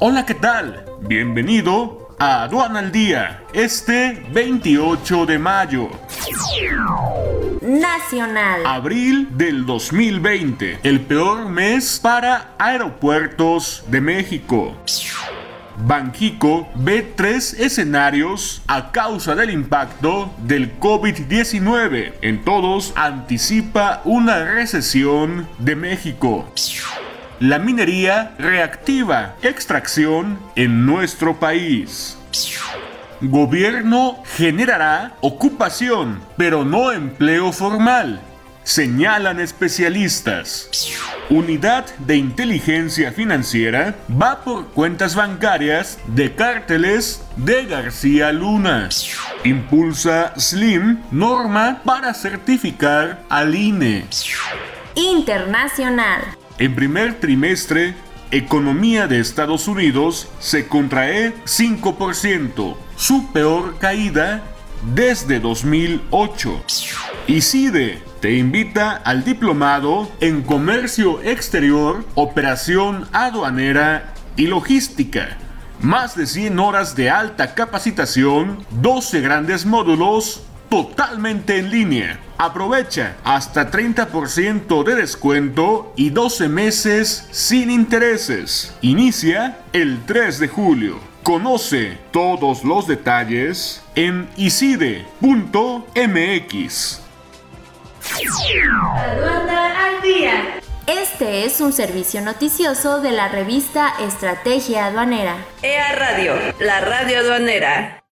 Hola, ¿qué tal? Bienvenido a Aduana al Día, este 28 de mayo. Nacional. Abril del 2020, el peor mes para aeropuertos de México. Banjico ve tres escenarios a causa del impacto del COVID-19. En todos anticipa una recesión de México. La minería reactiva extracción en nuestro país. Gobierno generará ocupación, pero no empleo formal, señalan especialistas. Unidad de Inteligencia Financiera va por cuentas bancarias de cárteles de García Luna. Impulsa Slim norma para certificar al INE. Internacional. En primer trimestre, economía de Estados Unidos se contrae 5%, su peor caída desde 2008. ICIDE te invita al diplomado en Comercio Exterior, Operación Aduanera y Logística. Más de 100 horas de alta capacitación, 12 grandes módulos totalmente en línea. Aprovecha hasta 30% de descuento y 12 meses sin intereses. Inicia el 3 de julio. Conoce todos los detalles en iside.mx. Aduana al día. Este es un servicio noticioso de la revista Estrategia Aduanera. EA Radio, la radio aduanera.